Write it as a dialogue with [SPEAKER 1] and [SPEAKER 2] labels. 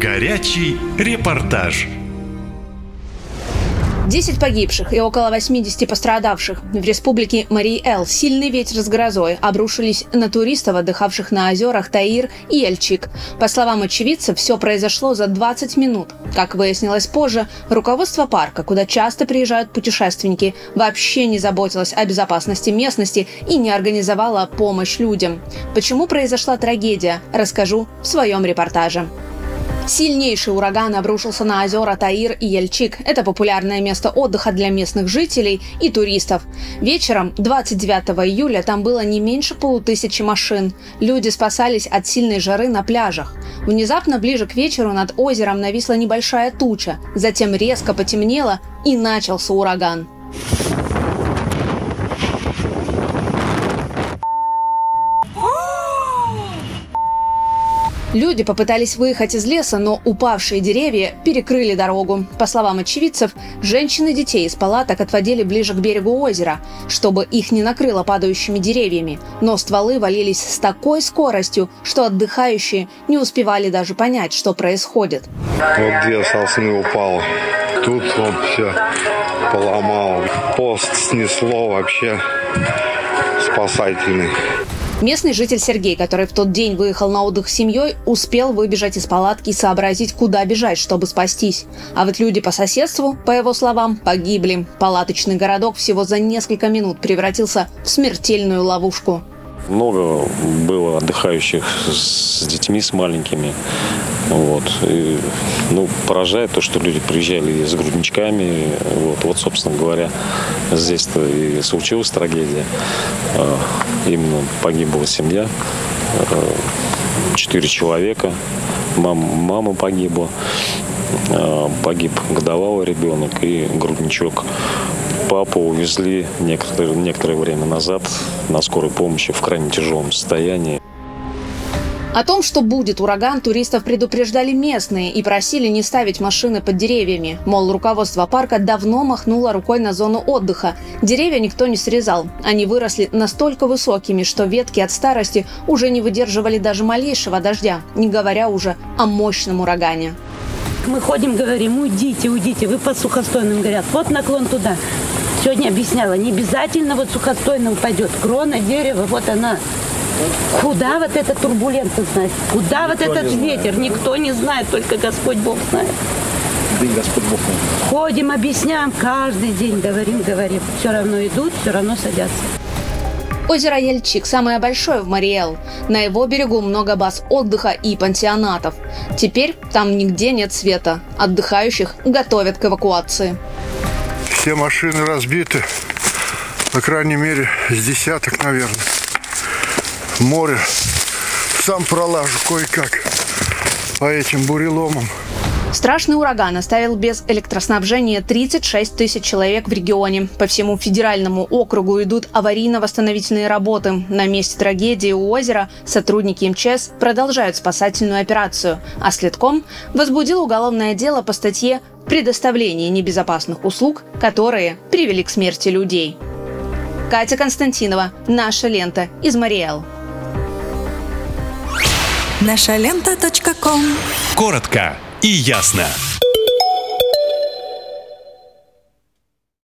[SPEAKER 1] Горячий репортаж.
[SPEAKER 2] 10 погибших и около 80 пострадавших. В республике Марий-Эл сильный ветер с грозой обрушились на туристов, отдыхавших на озерах Таир и Эльчик. По словам очевидцев, все произошло за 20 минут. Как выяснилось позже, руководство парка, куда часто приезжают путешественники, вообще не заботилось о безопасности местности и не организовало помощь людям. Почему произошла трагедия, расскажу в своем репортаже. Сильнейший ураган обрушился на озера Таир и Ельчик. Это популярное место отдыха для местных жителей и туристов. Вечером 29 июля там было не меньше полутысячи машин. Люди спасались от сильной жары на пляжах. Внезапно ближе к вечеру над озером нависла небольшая туча. Затем резко потемнело и начался ураган. Люди попытались выехать из леса, но упавшие деревья перекрыли дорогу. По словам очевидцев, женщины и детей из палаток отводили ближе к берегу озера, чтобы их не накрыло падающими деревьями. Но стволы валились с такой скоростью, что отдыхающие не успевали даже понять, что происходит.
[SPEAKER 3] Вот две сосны упало. Тут вот все поломал. Пост снесло вообще спасательный.
[SPEAKER 2] Местный житель Сергей, который в тот день выехал на отдых с семьей, успел выбежать из палатки и сообразить, куда бежать, чтобы спастись. А вот люди по соседству, по его словам, погибли. Палаточный городок всего за несколько минут превратился в смертельную ловушку.
[SPEAKER 4] Много было отдыхающих с детьми, с маленькими. Вот. И, ну, поражает то, что люди приезжали с грудничками. Вот, вот собственно говоря, здесь-то и случилась трагедия. А, именно погибла семья. А, четыре человека. Мама, мама погибла. А, погиб годовалый ребенок и грудничок. Папу увезли некоторое, некоторое время назад на скорой помощи в крайне тяжелом состоянии.
[SPEAKER 2] О том, что будет ураган, туристов предупреждали местные и просили не ставить машины под деревьями. Мол, руководство парка давно махнуло рукой на зону отдыха. Деревья никто не срезал. Они выросли настолько высокими, что ветки от старости уже не выдерживали даже малейшего дождя, не говоря уже о мощном урагане.
[SPEAKER 5] Мы ходим, говорим, уйдите, уйдите, вы по сухостойным, говорят, вот наклон туда. Сегодня объясняла, не обязательно вот сухостойно упадет. Крона дерева, вот она Куда вот эта турбулентность знает? Куда Никто вот этот ветер? Знает. Никто не знает, только Господь Бог знает.
[SPEAKER 6] Да Господь Бог знает.
[SPEAKER 5] Ходим, объясняем, каждый день говорим, говорим. Все равно идут, все равно садятся.
[SPEAKER 2] Озеро Ельчик самое большое в Мариэл. На его берегу много баз отдыха и пансионатов. Теперь там нигде нет света. Отдыхающих готовят к эвакуации.
[SPEAKER 3] Все машины разбиты. По крайней мере, с десяток, наверное море. Сам пролажу кое-как по этим буреломам.
[SPEAKER 2] Страшный ураган оставил без электроснабжения 36 тысяч человек в регионе. По всему федеральному округу идут аварийно-восстановительные работы. На месте трагедии у озера сотрудники МЧС продолжают спасательную операцию, а следком возбудил уголовное дело по статье «Предоставление небезопасных услуг, которые привели к смерти людей». Катя Константинова, «Наша лента» из Мариэл.
[SPEAKER 7] Наша лента.ком
[SPEAKER 1] Коротко и ясно.